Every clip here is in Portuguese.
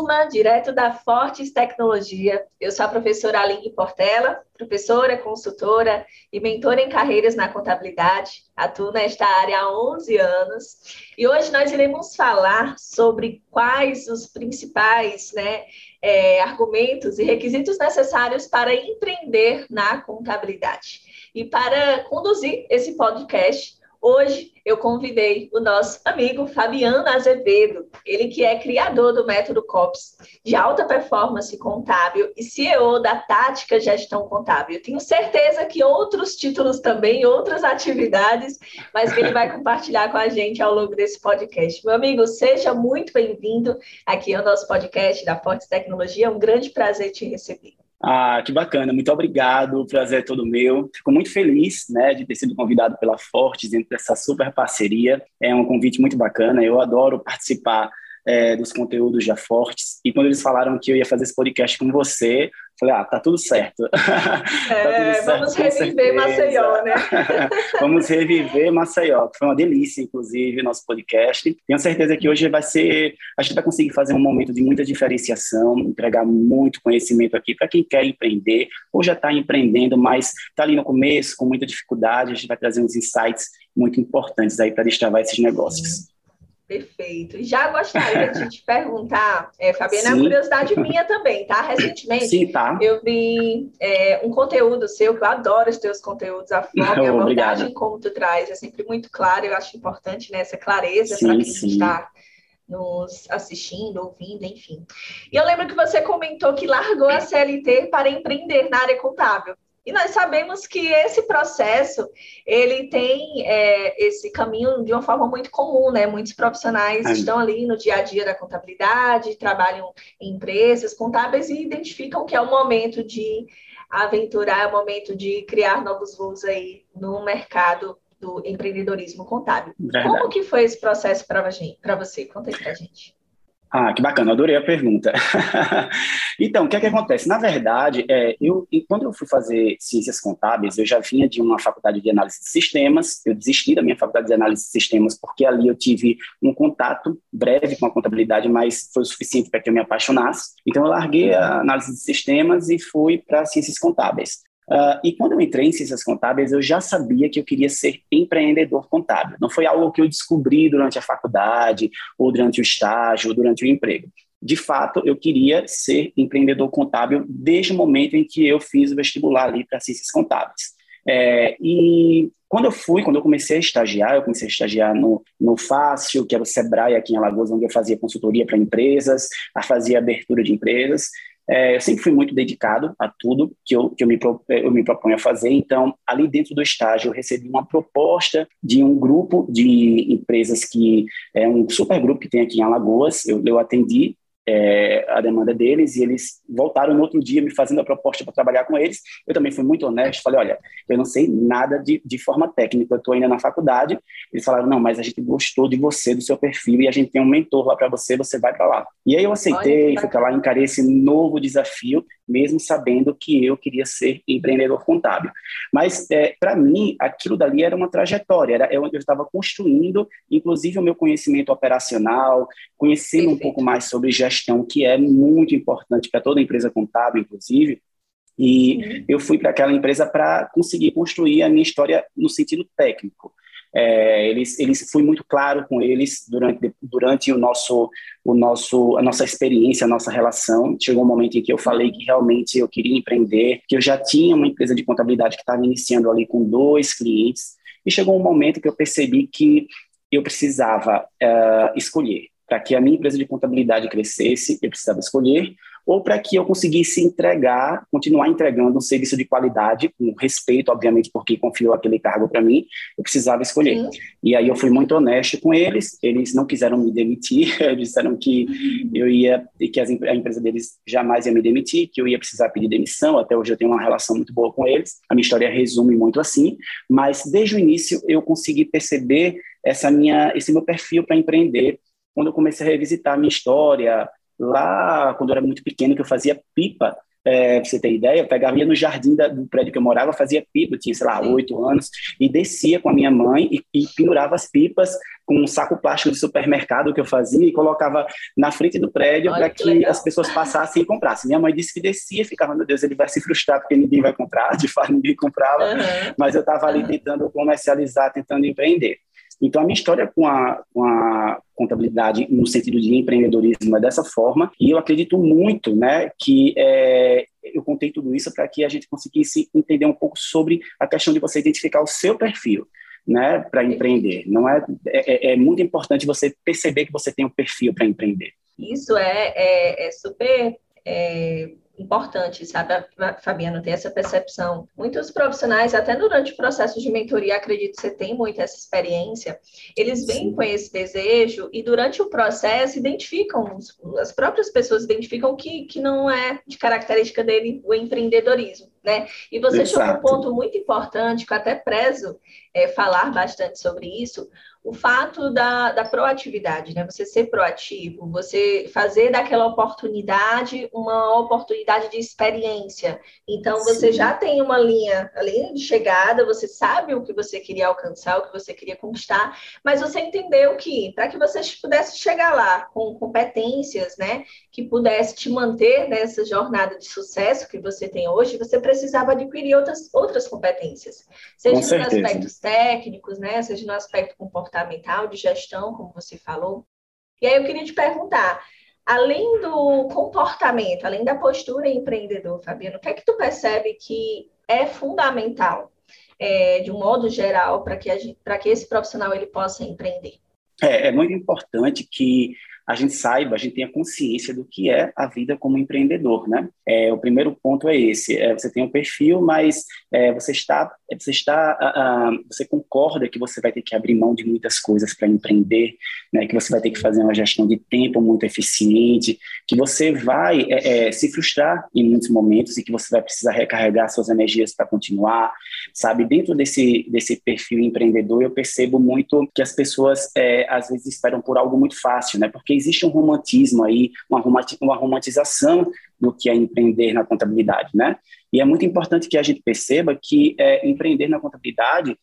turma, direto da Fortes Tecnologia. Eu sou a professora Aline Portela, professora, consultora e mentora em carreiras na contabilidade. Atuo nesta área há 11 anos e hoje nós iremos falar sobre quais os principais né, é, argumentos e requisitos necessários para empreender na contabilidade. E para conduzir esse podcast, Hoje eu convidei o nosso amigo Fabiano Azevedo, ele que é criador do método COPS de alta performance contábil e CEO da Tática Gestão Contábil. Tenho certeza que outros títulos também, outras atividades, mas que ele vai compartilhar com a gente ao longo desse podcast. Meu amigo, seja muito bem-vindo aqui ao nosso podcast da Fortes Tecnologia. É um grande prazer te receber. Ah, que bacana, muito obrigado, o prazer é todo meu. Fico muito feliz né, de ter sido convidado pela Fortes dentro dessa super parceria. É um convite muito bacana, eu adoro participar é, dos conteúdos já fortes. E quando eles falaram que eu ia fazer esse podcast com você, falei, ah, tá tudo certo. É, tá tudo certo, vamos reviver Maceió, né? vamos reviver Maceió, que foi uma delícia, inclusive, nosso podcast. Tenho certeza que hoje vai ser, a gente vai conseguir fazer um momento de muita diferenciação, entregar muito conhecimento aqui para quem quer empreender, ou já está empreendendo, mas está ali no começo, com muita dificuldade, a gente vai trazer uns insights muito importantes aí para destravar esses negócios. Perfeito. Já gostaria de te perguntar, é, Fabiana, é uma curiosidade minha também, tá? Recentemente Sim, tá. eu vi é, um conteúdo seu, que eu adoro os teus conteúdos, a forma e a abordagem como tu traz, é sempre muito claro, eu acho importante né, essa clareza para quem está nos assistindo, ouvindo, enfim. E eu lembro que você comentou que largou a CLT para empreender na área contábil. E nós sabemos que esse processo ele tem é, esse caminho de uma forma muito comum, né? Muitos profissionais é. estão ali no dia a dia da contabilidade, trabalham em empresas contábeis e identificam que é o momento de aventurar, é o momento de criar novos voos aí no mercado do empreendedorismo contábil. Verdade. Como que foi esse processo para você? Conta aí para gente. Ah, que bacana, adorei a pergunta. então, o que é que acontece? Na verdade, é, eu, quando eu fui fazer ciências contábeis, eu já vinha de uma faculdade de análise de sistemas, eu desisti da minha faculdade de análise de sistemas porque ali eu tive um contato breve com a contabilidade, mas foi o suficiente para que eu me apaixonasse. Então, eu larguei a análise de sistemas e fui para ciências contábeis. Uh, e quando eu entrei em ciências contábeis, eu já sabia que eu queria ser empreendedor contábil. Não foi algo que eu descobri durante a faculdade, ou durante o estágio, ou durante o emprego. De fato, eu queria ser empreendedor contábil desde o momento em que eu fiz o vestibular ali para ciências contábeis. É, e quando eu fui, quando eu comecei a estagiar, eu comecei a estagiar no, no Fácil, que era o Sebrae aqui em Alagoas, onde eu fazia consultoria para empresas, fazia abertura de empresas. É, eu sempre fui muito dedicado a tudo que eu, que eu, me, eu me proponho a fazer, então, ali dentro do estágio, eu recebi uma proposta de um grupo de empresas que é um super grupo que tem aqui em Alagoas, eu, eu atendi é, a demanda deles e eles voltaram no outro dia me fazendo a proposta para trabalhar com eles. Eu também fui muito honesto, falei, olha, eu não sei nada de, de forma técnica, eu estou ainda na faculdade. Eles falaram, não, mas a gente gostou de você, do seu perfil e a gente tem um mentor lá para você, você vai para lá. E aí eu aceitei, fui para lá, encarei esse novo desafio, mesmo sabendo que eu queria ser empreendedor contábil. Mas é, para mim, aquilo dali era uma trajetória, era eu estava construindo, inclusive o meu conhecimento operacional, conhecendo Perfeito. um pouco mais sobre gestão que é muito importante para toda empresa contábil, inclusive. E uhum. eu fui para aquela empresa para conseguir construir a minha história no sentido técnico. É, eles, eles fui muito claro com eles durante, durante o nosso, o nosso, a nossa experiência, a nossa relação. Chegou um momento em que eu falei que realmente eu queria empreender, que eu já tinha uma empresa de contabilidade que estava iniciando ali com dois clientes. E chegou um momento que eu percebi que eu precisava uh, escolher para que a minha empresa de contabilidade crescesse, eu precisava escolher, ou para que eu conseguisse entregar, continuar entregando um serviço de qualidade, com respeito, obviamente, porque confiou aquele cargo para mim, eu precisava escolher. Sim. E aí eu fui muito honesto com eles, eles não quiseram me demitir, disseram que eu ia, que a empresa deles jamais ia me demitir, que eu ia precisar pedir demissão, até hoje eu tenho uma relação muito boa com eles, a minha história resume muito assim, mas desde o início eu consegui perceber essa minha, esse meu perfil para empreender, quando eu comecei a revisitar a minha história, lá quando eu era muito pequeno, que eu fazia pipa é, pra você ter ideia, eu pegava, ia no jardim da, do prédio que eu morava, fazia pipa, tinha, sei lá, oito anos, e descia com a minha mãe e, e pendurava as pipas com um saco plástico de supermercado que eu fazia e colocava na frente do prédio para que, que as pessoas passassem e comprassem. Minha mãe disse que descia e ficava, meu Deus, ele vai se frustrar porque ninguém vai comprar, de fato ninguém comprava, uhum. mas eu estava ali tentando comercializar, tentando empreender. Então, a minha história com a, com a contabilidade no sentido de empreendedorismo é dessa forma, e eu acredito muito né, que é, eu contei tudo isso para que a gente conseguisse entender um pouco sobre a questão de você identificar o seu perfil. Né, para empreender. Não é, é, é, muito importante você perceber que você tem um perfil para empreender. Isso é, é, é super é, importante, sabe, Fabiana, ter essa percepção. Muitos profissionais, até durante o processo de mentoria, acredito que você tem muito essa experiência, eles vêm Sim. com esse desejo e durante o processo identificam, as próprias pessoas identificam que, que não é de característica dele o empreendedorismo, né? E você Exato. chegou um ponto muito importante, que eu até prezo é, falar bastante sobre isso, o fato da, da proatividade, né? Você ser proativo, você fazer daquela oportunidade uma oportunidade de experiência. Então, você Sim. já tem uma linha, a linha de chegada, você sabe o que você queria alcançar, o que você queria conquistar, mas você entendeu que, para que você pudesse chegar lá com competências, né, que pudesse te manter nessa jornada de sucesso que você tem hoje, você precisava adquirir outras, outras competências, seja nos aspectos técnicos, né, seja no aspecto comportamental, comportamental, de gestão, como você falou. E aí eu queria te perguntar, além do comportamento, além da postura empreendedor, Fabiano, o que é que tu percebe que é fundamental, é, de um modo geral, para que, que esse profissional ele possa empreender? É, é muito importante que a gente saiba, a gente tenha consciência do que é a vida como empreendedor, né? É, o primeiro ponto é esse: é, você tem um perfil, mas é, você está, você está, você concorda que você vai ter que abrir mão de muitas coisas para empreender, né? Que você vai ter que fazer uma gestão de tempo muito eficiente, que você vai é, é, se frustrar em muitos momentos e que você vai precisar recarregar suas energias para continuar, sabe? Dentro desse desse perfil empreendedor, eu percebo muito que as pessoas é, às vezes esperam por algo muito fácil, né? Porque existe um romantismo aí, uma, uma romantização do que é empreender na contabilidade, né? E é muito importante que a gente perceba que é, empreender na contabilidade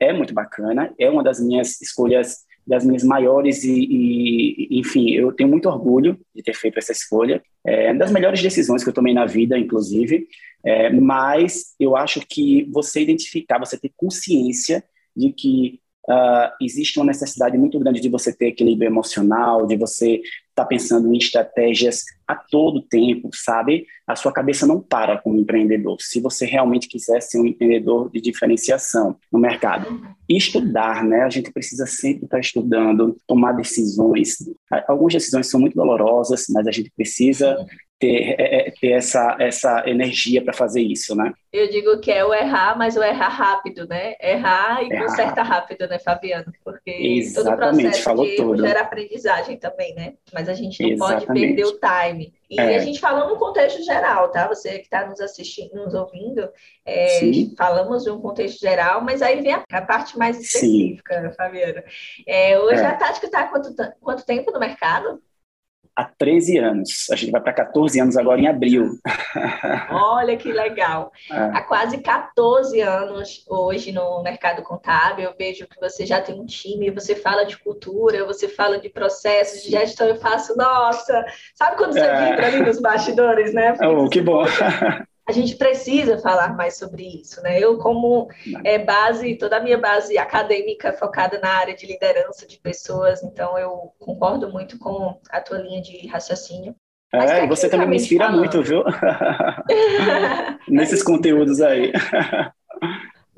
é muito bacana, é uma das minhas escolhas, das minhas maiores e, e enfim, eu tenho muito orgulho de ter feito essa escolha, é uma das melhores decisões que eu tomei na vida, inclusive, é, mas eu acho que você identificar, você ter consciência de que uh, existe uma necessidade muito grande de você ter equilíbrio emocional, de você estar tá pensando em estratégias a todo tempo, sabe? A sua cabeça não para como empreendedor. Se você realmente quiser ser um empreendedor de diferenciação no mercado. E estudar, né? A gente precisa sempre estar estudando, tomar decisões. Algumas decisões são muito dolorosas, mas a gente precisa ter, é, é, ter essa, essa energia para fazer isso, né? Eu digo que é o errar, mas o errar rápido, né? Errar e errar. consertar rápido, né, Fabiano? Porque Exatamente, todo processo falou de gera aprendizagem também, né? Mas a gente não Exatamente. pode perder o time. E é. a gente falou no contexto geral, tá? Você que está nos assistindo, nos ouvindo, é, falamos de um contexto geral, mas aí vem a, a parte mais específica, Sim. Fabiana. É, hoje é. a Tática está há quanto, quanto tempo no mercado? Há 13 anos. A gente vai para 14 anos agora em abril. Olha que legal. É. Há quase 14 anos hoje no mercado contábil, eu vejo que você já tem um time, você fala de cultura, você fala de processos, de gestão, eu faço, nossa, sabe quando você é. vibra ali nos bastidores, né? Oh, que bom. A gente precisa falar mais sobre isso, né? Eu, como é, base, toda a minha base acadêmica focada na área de liderança de pessoas, então eu concordo muito com a tua linha de raciocínio. é, e você também me inspira falando... muito, viu? Nesses conteúdos aí.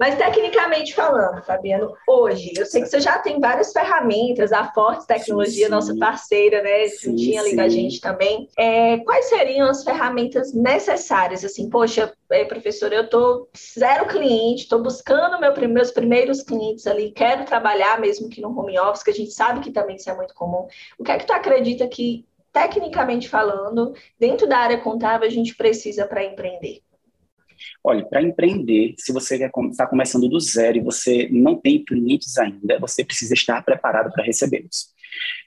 Mas tecnicamente falando, Fabiano, hoje, eu sei que você já tem várias ferramentas, a Forte Tecnologia, sim, nossa parceira, né, juntinha ali da gente também. É, quais seriam as ferramentas necessárias? Assim, poxa, é, professor, eu tô zero cliente, estou buscando meu, meus primeiros clientes ali, quero trabalhar mesmo que no home office, que a gente sabe que também isso é muito comum. O que é que tu acredita que, tecnicamente falando, dentro da área contábil, a gente precisa para empreender? Olha, para empreender, se você está começando do zero e você não tem clientes ainda, você precisa estar preparado para recebê-los.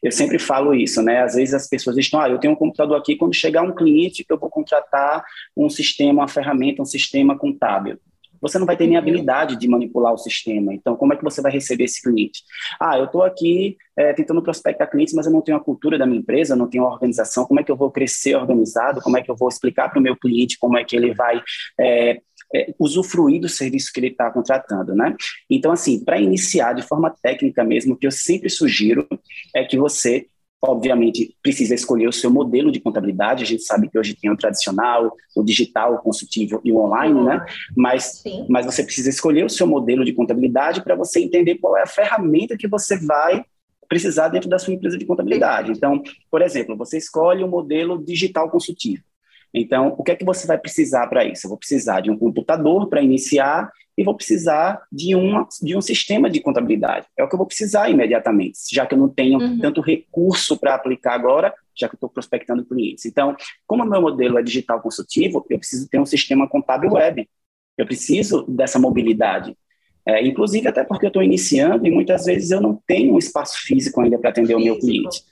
eu sempre falo isso, né? Às vezes as pessoas estão, ah, eu tenho um computador aqui, quando chegar um cliente, eu vou contratar um sistema, uma ferramenta, um sistema contábil você não vai ter nem uhum. habilidade de manipular o sistema. Então, como é que você vai receber esse cliente? Ah, eu estou aqui é, tentando prospectar clientes, mas eu não tenho a cultura da minha empresa, não tenho a organização. Como é que eu vou crescer organizado? Como é que eu vou explicar para o meu cliente como é que ele vai é, é, usufruir do serviço que ele está contratando, né? Então, assim, para iniciar de forma técnica mesmo, o que eu sempre sugiro é que você obviamente, precisa escolher o seu modelo de contabilidade. A gente sabe que hoje tem o tradicional, o digital, o consultivo e o online, né? Mas, mas você precisa escolher o seu modelo de contabilidade para você entender qual é a ferramenta que você vai precisar dentro da sua empresa de contabilidade. Então, por exemplo, você escolhe o modelo digital consultivo. Então, o que é que você vai precisar para isso? Eu vou precisar de um computador para iniciar e vou precisar de, uma, de um sistema de contabilidade. É o que eu vou precisar imediatamente, já que eu não tenho uhum. tanto recurso para aplicar agora, já que eu estou prospectando clientes. Então, como o meu modelo é digital consultivo, eu preciso ter um sistema contábil web. Eu preciso dessa mobilidade. É, inclusive, até porque eu estou iniciando e muitas vezes eu não tenho um espaço físico ainda para atender físico. o meu cliente.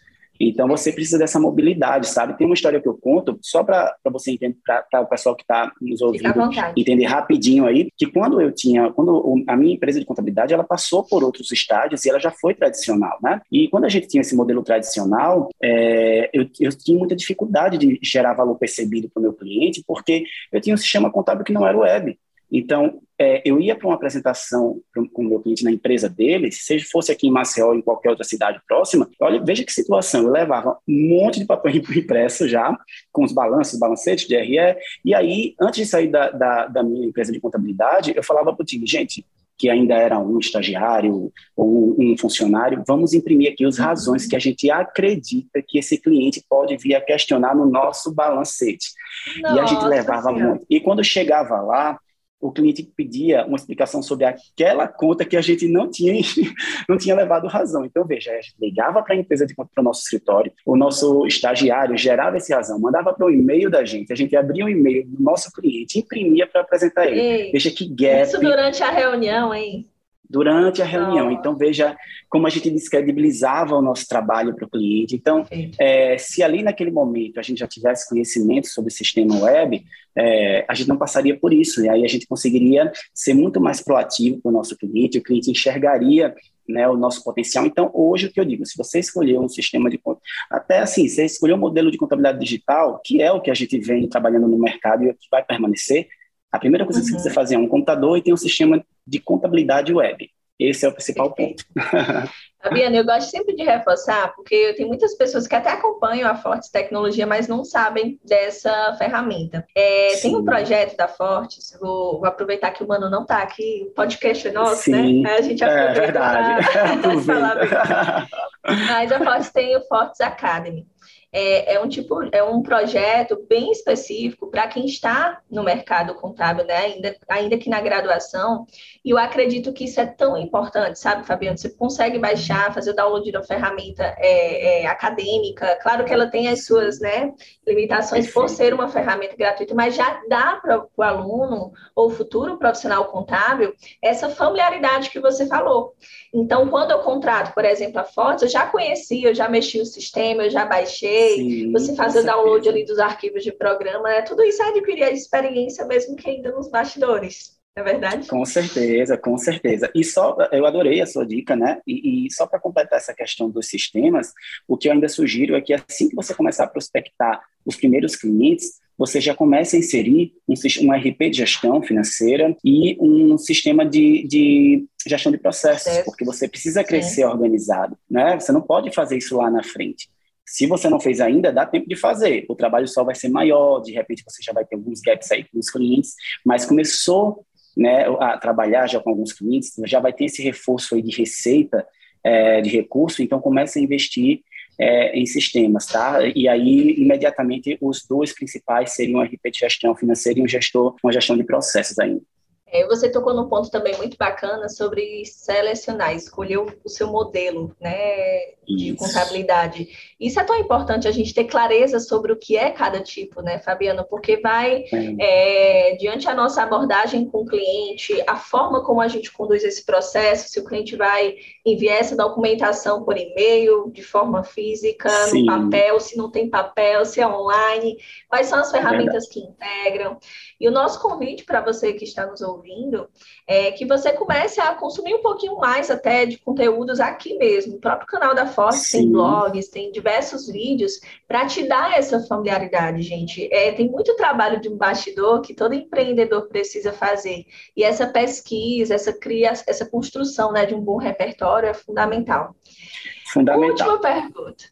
Então você precisa dessa mobilidade, sabe? Tem uma história que eu conto, só para você entender, para o pessoal que está nos ouvindo entender rapidinho aí, que quando eu tinha, quando a minha empresa de contabilidade, ela passou por outros estágios e ela já foi tradicional, né? E quando a gente tinha esse modelo tradicional, é, eu, eu tinha muita dificuldade de gerar valor percebido para o meu cliente, porque eu tinha um sistema contábil que não era web. Então, é, eu ia para uma apresentação com o meu cliente na empresa dele, se fosse aqui em Maceió ou em qualquer outra cidade próxima, olha, veja que situação, eu levava um monte de papel impresso já, com os balanços, balancetes de RE, e aí, antes de sair da, da, da minha empresa de contabilidade, eu falava para o time, gente, que ainda era um estagiário ou um funcionário, vamos imprimir aqui as razões que a gente acredita que esse cliente pode vir a questionar no nosso balancete. Nossa, e a gente levava senhora. muito. E quando chegava lá, o cliente pedia uma explicação sobre aquela conta que a gente não tinha, não tinha levado razão. Então, veja, a gente ligava para a empresa de conta, para o nosso escritório, o nosso estagiário gerava esse razão, mandava para o e-mail da gente, a gente abria o e-mail do nosso cliente, imprimia para apresentar ele. Ei, veja que gap. Isso durante a reunião, hein? Durante a reunião. Então, veja como a gente descredibilizava o nosso trabalho para o cliente. Então, é, se ali naquele momento a gente já tivesse conhecimento sobre o sistema web, é, a gente não passaria por isso. E aí a gente conseguiria ser muito mais proativo para o nosso cliente, o cliente enxergaria né, o nosso potencial. Então, hoje, o que eu digo, se você escolher um sistema de... Até assim, você escolher um modelo de contabilidade digital, que é o que a gente vem trabalhando no mercado e que vai permanecer, a primeira coisa uhum. que você precisa fazer é um computador e tem um sistema de contabilidade web. Esse é o principal ponto. Fabiana, eu gosto sempre de reforçar, porque tem muitas pessoas que até acompanham a Fortes Tecnologia, mas não sabem dessa ferramenta. É, tem um projeto da Fortes, vou, vou, aproveitar que o Mano não está aqui, o podcast é nosso, Sim, né? A gente aproveita é verdade. Pra falar Mas a Fortes tem o Fortes Academy é, é, um tipo, é um projeto bem específico para quem está no mercado contábil, né? Ainda, ainda que na graduação. E eu acredito que isso é tão importante, sabe, Fabiano? Você consegue baixar, fazer o download de uma ferramenta é, é, acadêmica. Claro que ela tem as suas né, limitações por ser uma ferramenta gratuita, mas já dá para o aluno ou futuro profissional contábil essa familiaridade que você falou. Então, quando eu contrato, por exemplo, a Fortes, eu já conhecia, eu já mexi o sistema, eu já baixei, Sim, você fazer o download ali dos arquivos de programa, né? tudo isso é adquirir a experiência mesmo que ainda nos bastidores. É verdade? Com certeza, com certeza. E só, eu adorei a sua dica, né? E, e só para completar essa questão dos sistemas, o que eu ainda sugiro é que assim que você começar a prospectar os primeiros clientes, você já começa a inserir um, um RP de gestão financeira e um sistema de, de gestão de processos, Processo. porque você precisa crescer organizado, né? Você não pode fazer isso lá na frente. Se você não fez ainda, dá tempo de fazer. O trabalho só vai ser maior, de repente você já vai ter alguns gaps aí com os clientes, mas começou né, a trabalhar já com alguns clientes, já vai ter esse reforço aí de receita, é, de recurso, então comece a investir é, em sistemas, tá? E aí, imediatamente, os dois principais seriam um RP de gestão financeira e um gestor, uma gestão de processos ainda. É, você tocou num ponto também muito bacana sobre selecionar, escolher o, o seu modelo né, de Isso. contabilidade. Isso é tão importante a gente ter clareza sobre o que é cada tipo, né, Fabiano? Porque vai, é, diante a nossa abordagem com o cliente, a forma como a gente conduz esse processo, se o cliente vai enviar essa documentação por e-mail, de forma física, Sim. no papel, se não tem papel, se é online, quais são as ferramentas que integram. E o nosso convite para você que está nos ouvindo é que você comece a consumir um pouquinho mais até de conteúdos aqui mesmo. O próprio canal da Force tem blogs, tem diversos vídeos para te dar essa familiaridade, gente. É, tem muito trabalho de um bastidor que todo empreendedor precisa fazer. E essa pesquisa, essa cria, essa construção né, de um bom repertório é fundamental. Fundamental. Última pergunta.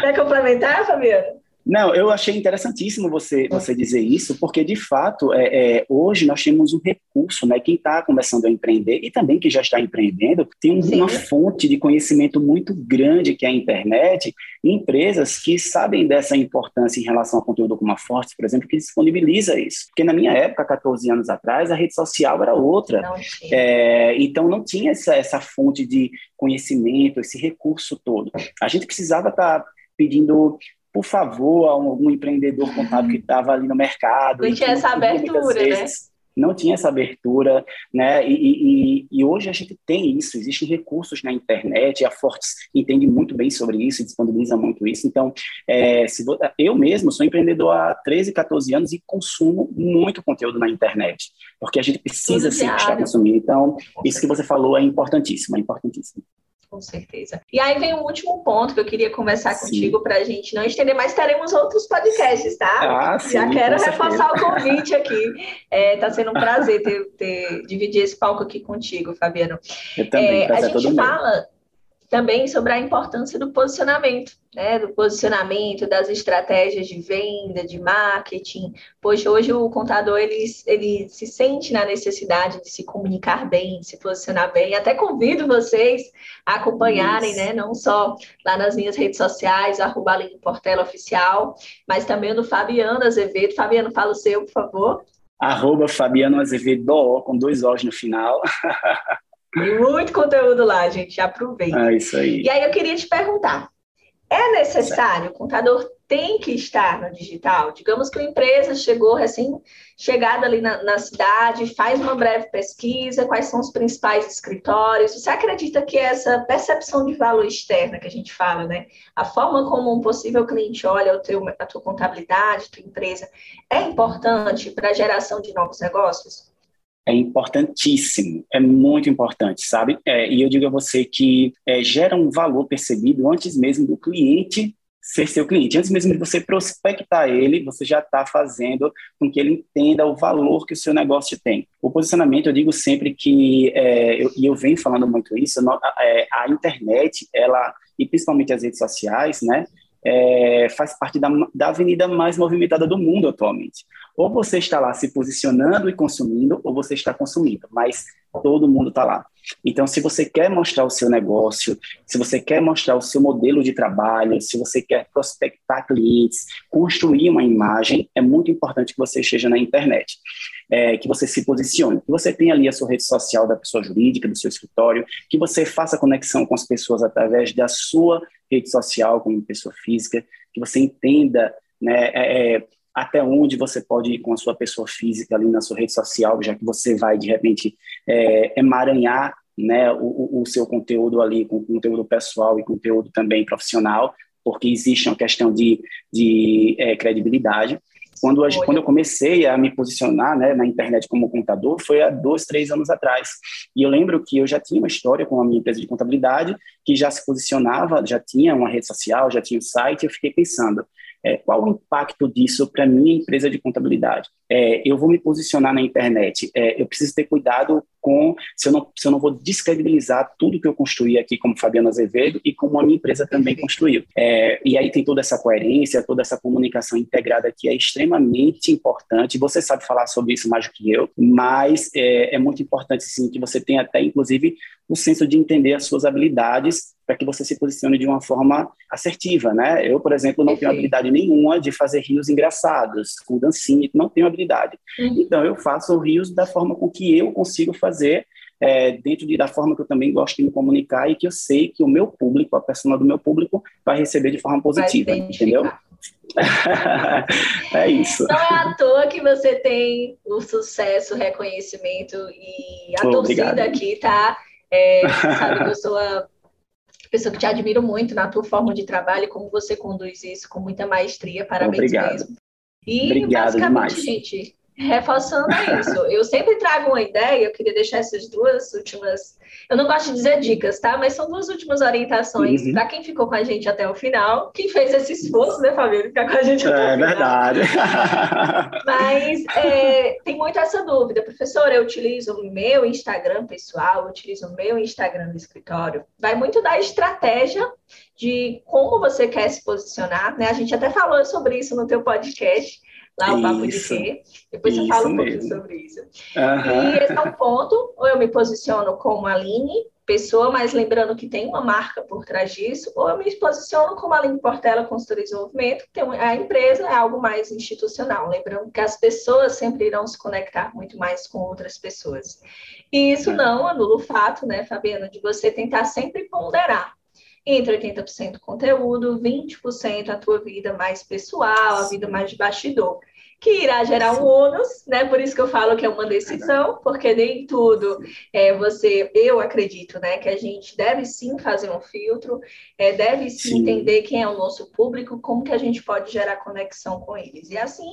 Quer complementar, Fabiana? Não, eu achei interessantíssimo você, você dizer isso, porque de fato é, é hoje nós temos um recurso, né? Quem está começando a empreender e também que já está empreendendo tem Sim. uma fonte de conhecimento muito grande que é a internet, empresas que sabem dessa importância em relação ao conteúdo como a Forte, por exemplo, que disponibiliza isso. Porque na minha época, 14 anos atrás, a rede social era outra. Não é, então não tinha essa, essa fonte de conhecimento, esse recurso todo. A gente precisava estar tá pedindo por favor, a algum empreendedor contábil que estava ali no mercado. Não tinha essa abertura, né? Não tinha essa abertura, né? E, e, e, hoje a gente tem isso, existem recursos na internet, a Fortes entende muito bem sobre isso, disponibiliza muito isso. Então, é, se, eu mesmo sou empreendedor há 13, 14 anos e consumo muito conteúdo na internet, porque a gente precisa sempre estar consumindo. Então, isso que você falou é importantíssimo, é importantíssimo. Com certeza. E aí vem o um último ponto que eu queria conversar sim. contigo para a gente não estender, mas teremos outros podcasts, tá? Ah, sim, Já quero reforçar o convite aqui. Está é, sendo um prazer ter, ter, dividir esse palco aqui contigo, Fabiano. Eu também, é, a gente fala também sobre a importância do posicionamento, né? Do posicionamento, das estratégias de venda, de marketing. Pois hoje o contador ele, ele se sente na necessidade de se comunicar bem, de se posicionar bem. Até convido vocês a acompanharem, Isso. né? Não só lá nas minhas redes sociais, arroba Portela Oficial, mas também no Fabiano Azevedo. Fabiano, fala o seu, por favor. Arroba Fabiano Azevedo, com dois O's no final. Tem muito conteúdo lá, gente. Aproveita. É isso aí. E aí eu queria te perguntar: é necessário, o contador tem que estar no digital? Digamos que uma empresa chegou recém-chegada ali na, na, cidade, faz uma breve pesquisa, quais são os principais escritórios. Você acredita que essa percepção de valor externa que a gente fala, né? A forma como um possível cliente olha o teu, a tua contabilidade, a tua empresa, é importante para a geração de novos negócios? É importantíssimo, é muito importante, sabe? É, e eu digo a você que é, gera um valor percebido antes mesmo do cliente ser seu cliente. Antes mesmo de você prospectar ele, você já está fazendo com que ele entenda o valor que o seu negócio tem. O posicionamento, eu digo sempre que, é, eu, e eu venho falando muito isso, é, a internet, ela, e principalmente as redes sociais, né, é, faz parte da, da avenida mais movimentada do mundo atualmente. Ou você está lá se posicionando e consumindo, ou você está consumindo, mas todo mundo está lá. Então, se você quer mostrar o seu negócio, se você quer mostrar o seu modelo de trabalho, se você quer prospectar clientes, construir uma imagem, é muito importante que você esteja na internet, é, que você se posicione, que você tenha ali a sua rede social da pessoa jurídica, do seu escritório, que você faça conexão com as pessoas através da sua rede social como pessoa física, que você entenda né, é, é até onde você pode ir com a sua pessoa física ali na sua rede social, já que você vai, de repente, é, emaranhar né, o, o seu conteúdo ali com conteúdo pessoal e conteúdo também profissional, porque existe uma questão de, de é, credibilidade. Quando, a, quando eu comecei a me posicionar né, na internet como contador, foi há dois, três anos atrás. E eu lembro que eu já tinha uma história com a minha empresa de contabilidade, que já se posicionava, já tinha uma rede social, já tinha um site, eu fiquei pensando, é, qual o impacto disso para minha empresa de contabilidade? É, eu vou me posicionar na internet, é, eu preciso ter cuidado com se eu, não, se eu não vou descredibilizar tudo que eu construí aqui como Fabiano Azevedo e como a minha empresa também construiu. É, e aí tem toda essa coerência, toda essa comunicação integrada que é extremamente importante. Você sabe falar sobre isso mais do que eu, mas é, é muito importante sim que você tenha até inclusive o senso de entender as suas habilidades para que você se posicione de uma forma assertiva, né? Eu, por exemplo, não tenho habilidade nenhuma de fazer rios engraçados, com dancinha, não tenho habilidade. Uhum. Então, eu faço rios da forma com que eu consigo fazer, é, dentro de, da forma que eu também gosto de me comunicar e que eu sei que o meu público, a pessoa do meu público, vai receber de forma positiva, entendeu? é isso. Não é à toa que você tem o sucesso, o reconhecimento e a oh, torcida obrigado. aqui tá É, sabe que eu sou a pessoa que te admiro muito na tua forma de trabalho e como você conduz isso com muita maestria. Parabéns Obrigado. mesmo. E Obrigado basicamente, demais. gente, reforçando isso, eu sempre trago uma ideia, eu queria deixar essas duas últimas, eu não gosto de dizer dicas, tá? Mas são duas últimas orientações Uhum. para quem ficou com a gente até o final, quem fez esse esforço, né, Fabiano, ficar com a gente até É o final. verdade. Mas é, tem muito essa dúvida, professora. Eu utilizo o meu Instagram pessoal, eu utilizo o meu Instagram do escritório. Vai muito da estratégia de como você quer se posicionar, né? A gente até falou sobre isso no teu podcast, lá o Papo de Isso. Quê. Depois você Isso fala um pouquinho sobre isso. Aham. E esse é um ponto, ou eu me posiciono como Aline, pessoa, mas lembrando que tem uma marca por trás disso, ou eu me posiciono como Aline Portela, consultora de desenvolvimento, tem um- a empresa é algo mais institucional, lembrando que as pessoas sempre irão se conectar muito mais com outras pessoas. E isso É. não anula o fato, né, Fabiana, de você tentar sempre ponderar entre 80% conteúdo, 20% a tua vida mais pessoal, a vida mais de bastidor que irá gerar um ônus, né? Por isso que eu falo que é uma decisão, porque nem tudo é você, eu acredito, né? Que a gente deve sim fazer um filtro, é, deve sim, Sim. entender quem é o nosso público, como que a gente pode gerar conexão com eles. E assim,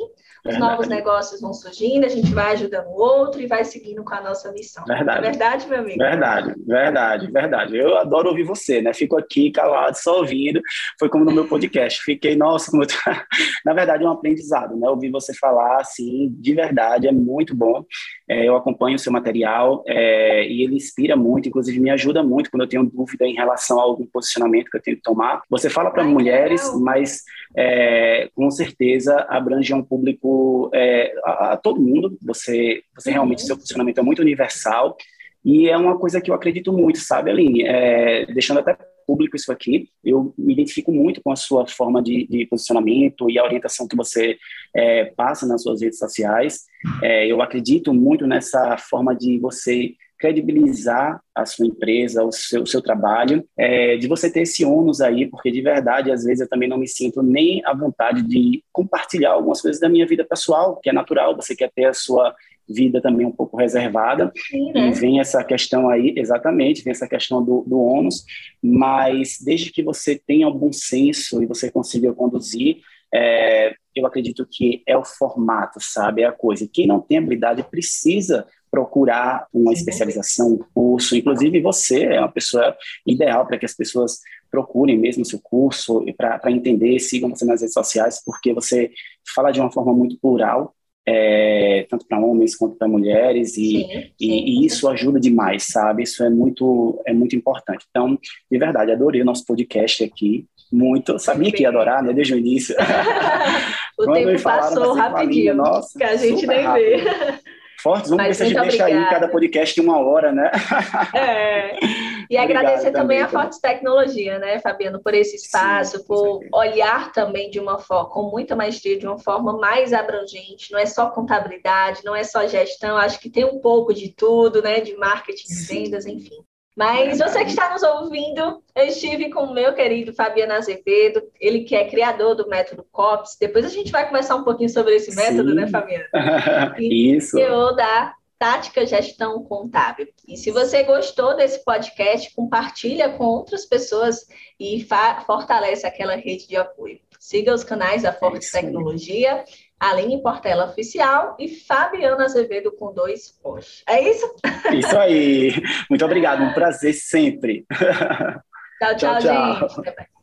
os Verdade. novos negócios vão surgindo, a gente vai ajudando o outro e vai seguindo com a nossa missão. Verdade. É verdade, meu amigo? Verdade, verdade, verdade. Eu adoro ouvir você, né? Fico aqui calado, só ouvindo. Foi como no meu podcast. Fiquei, nossa, como tô- na verdade é um aprendizado, né? Ouvir você falar, assim, de verdade, é muito bom. É, eu acompanho o seu material é, e ele inspira muito, inclusive me ajuda muito quando eu tenho dúvida em relação a algum posicionamento que eu tenho que tomar. Você fala para mulheres, legal. mas é, com certeza abrange um público é, a, a todo mundo. Você, você realmente, Uhum. seu posicionamento é muito universal. E é uma coisa que eu acredito muito, sabe, Aline? É, deixando até público isso aqui, eu me identifico muito com a sua forma de, de posicionamento e a orientação que você é, passa nas suas redes sociais. É, eu acredito muito nessa forma de você credibilizar a sua empresa, o seu, o seu trabalho, é, de você ter esse ônus aí, porque de verdade, às vezes eu também não me sinto nem à vontade de compartilhar algumas coisas da minha vida pessoal, que é natural, você quer ter a sua vida também um pouco reservada, Sim, né? e vem essa questão aí, exatamente, vem essa questão do, do ônus, mas desde que você tenha um bom senso e você consiga conduzir, é, eu acredito que é o formato, sabe? É a coisa. Quem não tem habilidade precisa procurar uma especialização, um curso. Inclusive, você é uma pessoa ideal para que as pessoas procurem mesmo seu curso e para entender, sigam você nas redes sociais, porque você fala de uma forma muito plural, é, tanto para homens quanto para mulheres, e, Sim, sim. e, e isso ajuda demais, sabe? Isso é muito, é muito importante. Então, de verdade, adorei o nosso podcast aqui. Muito. Sabia que ia adorar, né? Desde o início. o Quando tempo passou dessa rapidinho, nossa, que a gente nem rápido. vê. Fortes, vamos Mas ver se a gente muito deixa aí obrigada. cada podcast em uma hora, né? É. E Obrigado agradecer também também, a. Fortes Tecnologia, né, Fabiano, por esse espaço, Sim, por olhar também de uma forma, com muita maestria, de uma forma mais abrangente, não é só contabilidade, não é só gestão, acho que tem um pouco de tudo, né, de marketing, de Sim. vendas, enfim. Mas você que está nos ouvindo, eu estive com o meu querido Fabiano Azevedo, ele que é criador do método COPS. Depois a gente vai conversar um pouquinho sobre esse método, Sim. né, Fabiano? Isso. CEO da Tática Gestão Contábil. E se você gostou desse podcast, compartilha com outras pessoas e fortalece aquela rede de apoio. Siga os canais da Forte aí. Aline Portela Oficial e Fabiana Azevedo com dois O's. É isso? Isso aí. Muito obrigado. Um prazer sempre. Tchau, tchau, Tchau, tchau. gente. Até mais.